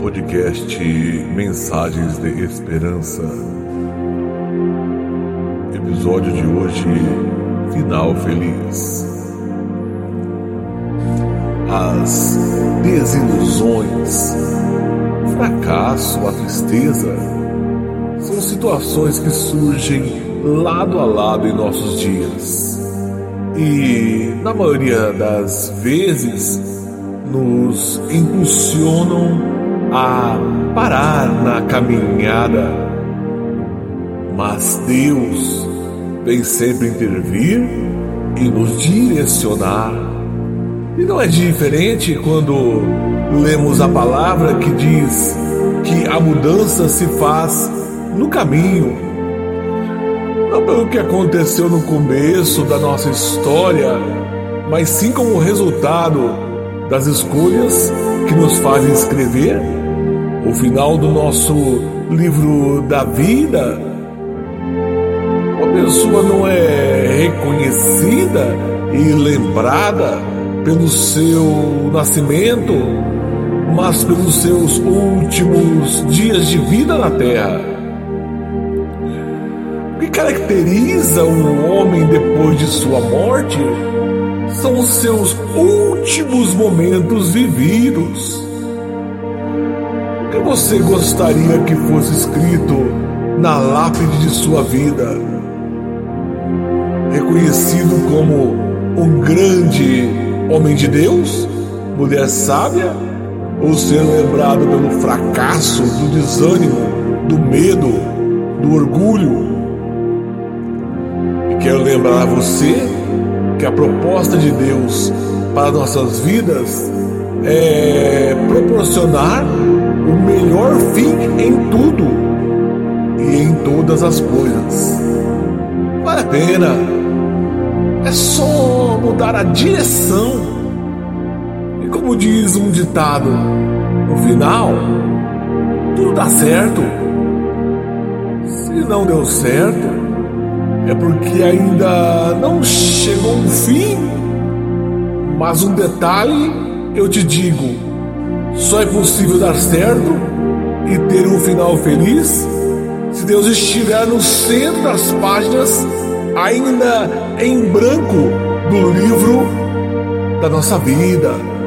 podcast Mensagens de Esperança. Episódio de hoje: Final Feliz. As desilusões, fracasso, a tristeza são situações que surgem lado a lado em nossos dias. E, na maioria das vezes, nos impulsionam a parar na caminhada. Mas Deus vem sempre intervir e nos direcionar. E não é diferente quando lemos a palavra que diz que a mudança se faz no caminho. Não pelo que aconteceu no começo da nossa história, mas sim como resultado das escolhas que nos fazem escrever o final do nosso livro da vida. Uma pessoa não é reconhecida e lembrada pelo seu nascimento, mas pelos seus últimos dias de vida na terra. O que caracteriza um homem depois de sua morte? São os seus últimos momentos vividos. O que você gostaria que fosse escrito na lápide de sua vida? Reconhecido como um grande homem de Deus, mulher sábia, ou ser lembrado pelo fracasso, do desânimo, do medo, do orgulho? E quero lembrar você que a proposta de Deus para nossas vidas é proporcionar o melhor fim em tudo e em todas as coisas. Vale a pena. É só mudar a direção. E como diz um ditado, no final, tudo dá certo. Se não deu certo, é porque ainda não chegou o fim. Mas um detalhe eu te digo: só é possível dar certo e ter um final feliz se Deus estiver no centro das páginas, ainda em branco, do livro da nossa vida.